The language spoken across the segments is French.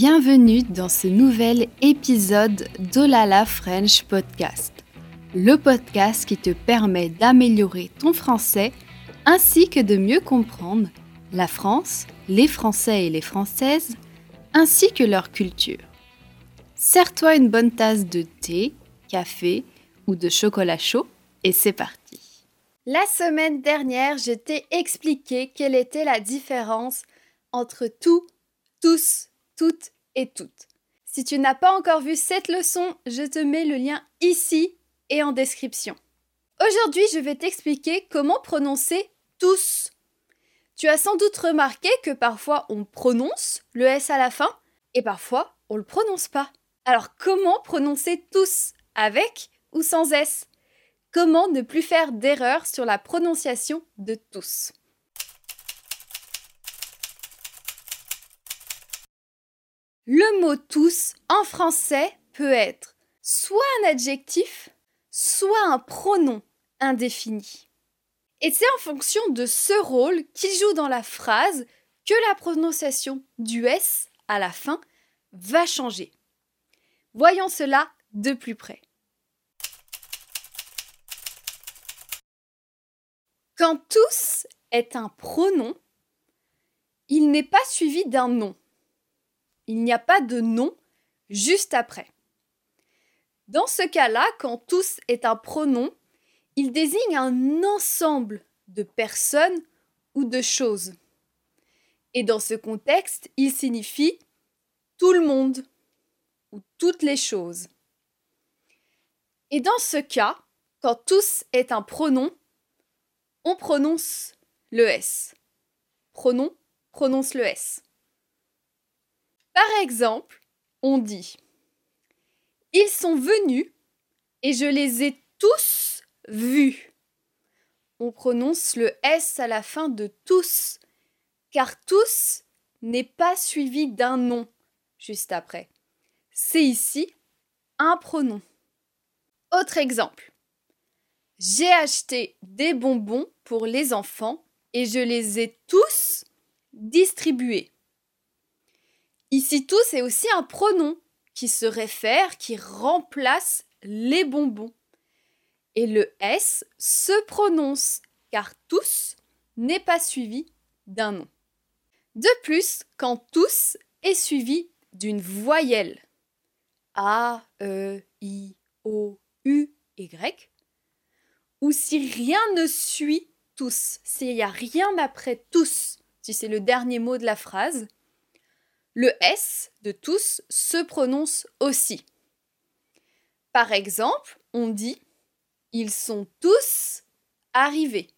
Bienvenue dans ce nouvel épisode d'Olala French Podcast, le podcast qui te permet d'améliorer ton français ainsi que de mieux comprendre la France, les Français et les Françaises, ainsi que leur culture. Sers-toi une bonne tasse de thé, café ou de chocolat chaud et c'est parti. La semaine dernière, je t'ai expliqué quelle était la différence entre tout, tous, toutes et toutes. Si tu n'as pas encore vu cette leçon, je te mets le lien ici et en description. Aujourd'hui, je vais t'expliquer comment prononcer tous. Tu as sans doute remarqué que parfois on prononce le S à la fin et parfois on le prononce pas. Alors comment prononcer tous avec ou sans S? Comment ne plus faire d'erreur sur la prononciation de tous? Le mot tous en français peut être soit un adjectif, soit un pronom indéfini. Et c'est en fonction de ce rôle qu'il joue dans la phrase que la prononciation du S à la fin va changer. Voyons cela de plus près. Quand tous est un pronom, il n'est pas suivi d'un nom. Il n'y a pas de nom juste après. Dans ce cas-là, quand tous est un pronom, il désigne un ensemble de personnes ou de choses. Et dans ce contexte, il signifie tout le monde ou toutes les choses. Et dans ce cas, quand tous est un pronom, on prononce le S. Pronom prononce le S. Par exemple, on dit Ils sont venus et je les ai tous vus. On prononce le S à la fin de tous, car tous n'est pas suivi d'un nom juste après. C'est ici un pronom. Autre exemple. J'ai acheté des bonbons pour les enfants et je les ai tous distribués. Ici tous est aussi un pronom qui se réfère, qui remplace les bonbons. Et le S se prononce car tous n'est pas suivi d'un nom. De plus, quand tous est suivi d'une voyelle A, E, I, O, U, Y, ou si rien ne suit tous, s'il n'y a rien après tous, si c'est le dernier mot de la phrase, le S de tous se prononce aussi. Par exemple, on dit ils sont tous arrivés.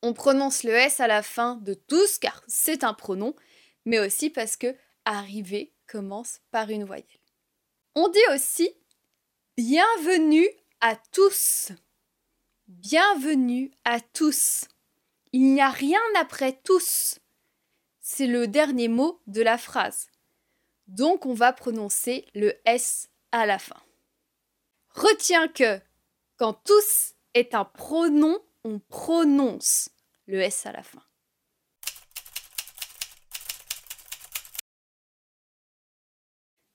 On prononce le S à la fin de tous car c'est un pronom, mais aussi parce que arriver commence par une voyelle. On dit aussi bienvenue à tous. Bienvenue à tous. Il n'y a rien après tous. C'est le dernier mot de la phrase. Donc on va prononcer le S à la fin. Retiens que quand tous est un pronom, on prononce le S à la fin.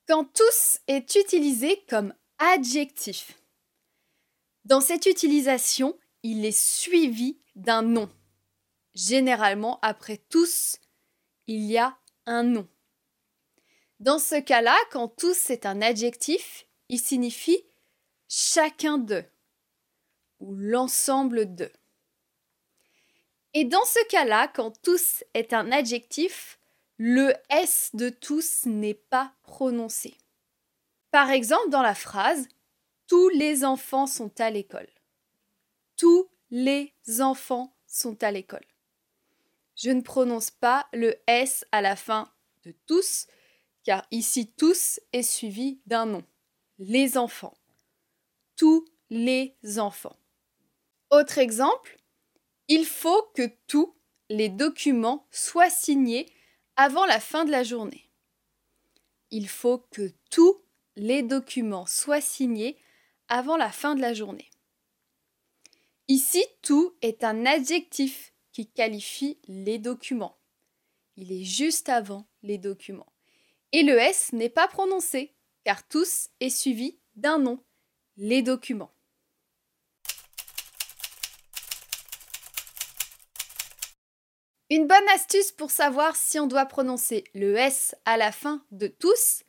Quand tous est utilisé comme adjectif, dans cette utilisation, il est suivi d'un nom. Généralement, après tous, il y a un nom. Dans ce cas-là, quand tous est un adjectif, il signifie chacun d'eux ou l'ensemble d'eux. Et dans ce cas-là, quand tous est un adjectif, le S de tous n'est pas prononcé. Par exemple, dans la phrase tous les enfants sont à l'école. Tous les enfants sont à l'école. Je ne prononce pas le S à la fin de tous, car ici tous est suivi d'un nom. Les enfants. Tous les enfants. Autre exemple, il faut que tous les documents soient signés avant la fin de la journée. Il faut que tous les documents soient signés avant la fin de la journée. Ici, tout est un adjectif qui qualifie les documents. Il est juste avant les documents. Et le S n'est pas prononcé, car tous est suivi d'un nom, les documents. Une bonne astuce pour savoir si on doit prononcer le S à la fin de tous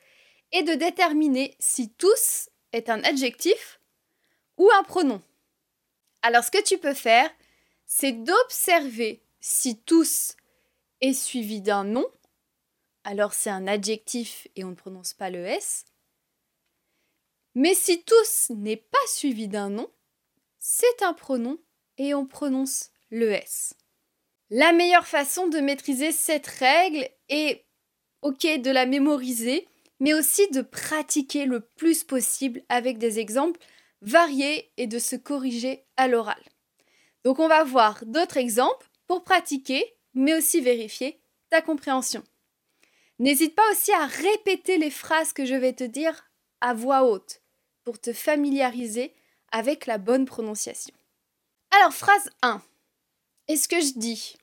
est de déterminer si tous est un adjectif ou un pronom. Alors ce que tu peux faire, c'est d'observer si tous est suivi d'un nom, alors c'est un adjectif et on ne prononce pas le S. Mais si tous n'est pas suivi d'un nom, c'est un pronom et on prononce le S. La meilleure façon de maîtriser cette règle est, ok, de la mémoriser, mais aussi de pratiquer le plus possible avec des exemples variés et de se corriger à l'oral. Donc on va voir d'autres exemples pour pratiquer, mais aussi vérifier ta compréhension. N'hésite pas aussi à répéter les phrases que je vais te dire à voix haute pour te familiariser avec la bonne prononciation. Alors phrase 1. Est-ce que je dis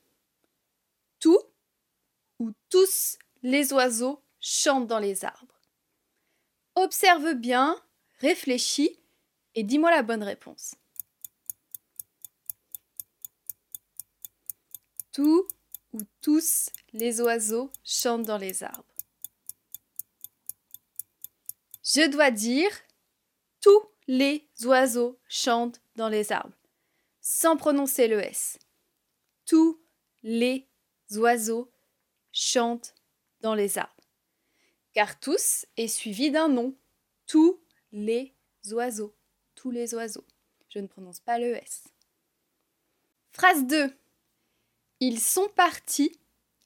tout ou tous les oiseaux chantent dans les arbres? Observe bien, réfléchis et dis-moi la bonne réponse. Tout ou tous les oiseaux chantent dans les arbres. Je dois dire tous les oiseaux chantent dans les arbres, sans prononcer le S. Tous les oiseaux chantent dans les arbres. Car tous est suivi d'un nom. Tous les oiseaux. Tous les oiseaux. Je ne prononce pas le S. Phrase 2. Ils sont partis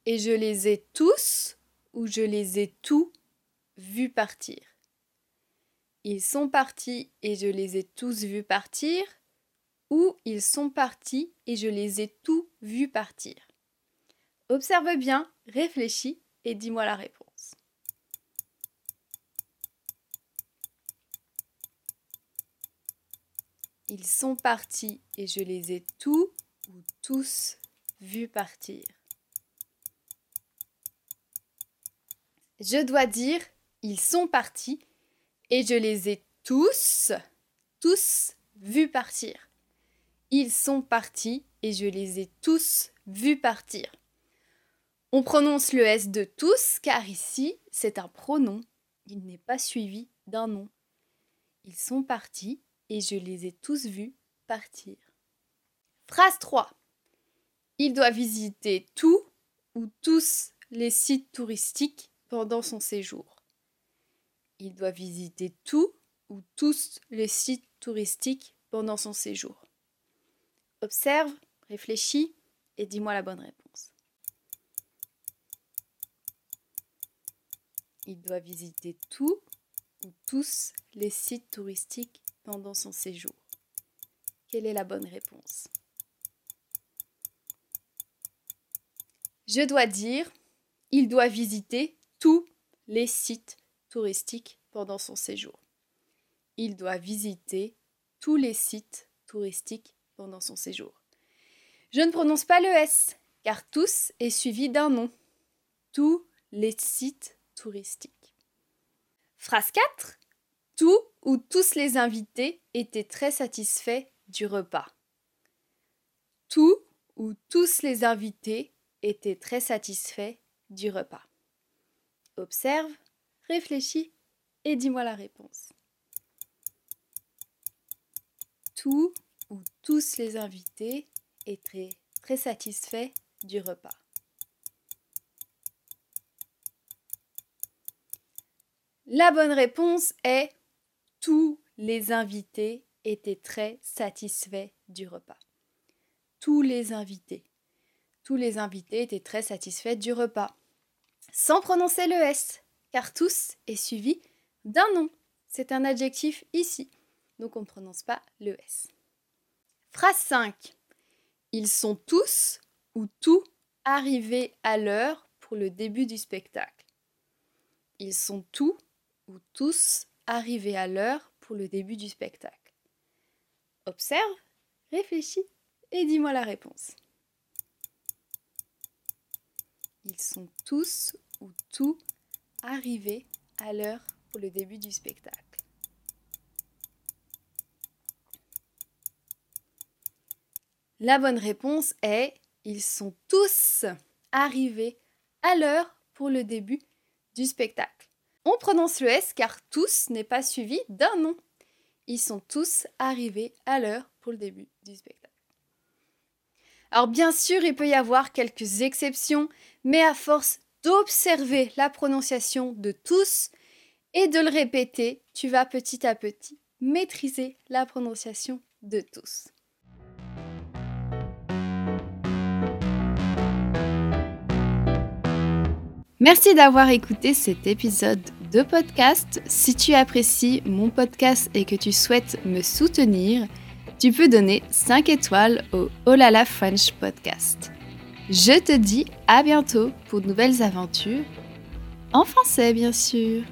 et je les ai tous ou je les ai tous vus partir. Ils sont partis et je les ai tous vus partir ou ils sont partis et je les ai tous vus partir. Observe bien, réfléchis et dis-moi la réponse. Ils sont partis et je les ai tous ou tous vus partir. Je dois dire ils sont partis et je les ai tous, tous vus partir. Ils sont partis et je les ai tous vus partir. On prononce le S de tous car ici, c'est un pronom. Il n'est pas suivi d'un nom. Ils sont partis et je les ai tous vus partir. Phrase 3. Il doit visiter tout ou tous les sites touristiques pendant son séjour. Il doit visiter tout ou tous les sites touristiques pendant son séjour. Observe, réfléchis et dis-moi la bonne réponse. il doit visiter tout ou tous les sites touristiques pendant son séjour. Quelle est la bonne réponse? Je dois dire, il doit visiter tous les sites touristiques pendant son séjour. Il doit visiter tous les sites touristiques pendant son séjour. Je ne prononce pas le S, car tous est suivi d'un nom. Tous les sites touristique. Phrase 4. Tout ou tous les invités étaient très satisfaits du repas. Tout ou tous les invités étaient très satisfaits du repas. Observe, réfléchis et dis-moi la réponse. Tout ou tous les invités étaient très satisfaits du repas. La bonne réponse est tous les invités étaient très satisfaits du repas. Tous les invités. Tous les invités étaient très satisfaits du repas. Sans prononcer le S, car tous est suivi d'un nom. C'est un adjectif ici, donc on ne prononce pas le S. Phrase 5. Ils sont tous ou tous arrivés à l'heure pour le début du spectacle. Ils sont tous tous arrivés à l'heure pour le début du spectacle. Observe, réfléchis et dis-moi la réponse. Ils sont tous ou tous arriver à l'heure pour le début du spectacle La bonne réponse est ils sont tous arrivés à l'heure pour le début du spectacle. On prononce le S car tous n'est pas suivi d'un nom. Ils sont tous arrivés à l'heure pour le début du spectacle. Alors bien sûr, il peut y avoir quelques exceptions, mais à force d'observer la prononciation de tous et de le répéter, tu vas petit à petit maîtriser la prononciation de tous. Merci d'avoir écouté cet épisode de podcast. Si tu apprécies mon podcast et que tu souhaites me soutenir, tu peux donner 5 étoiles au Olala French Podcast. Je te dis à bientôt pour de nouvelles aventures, en français bien sûr.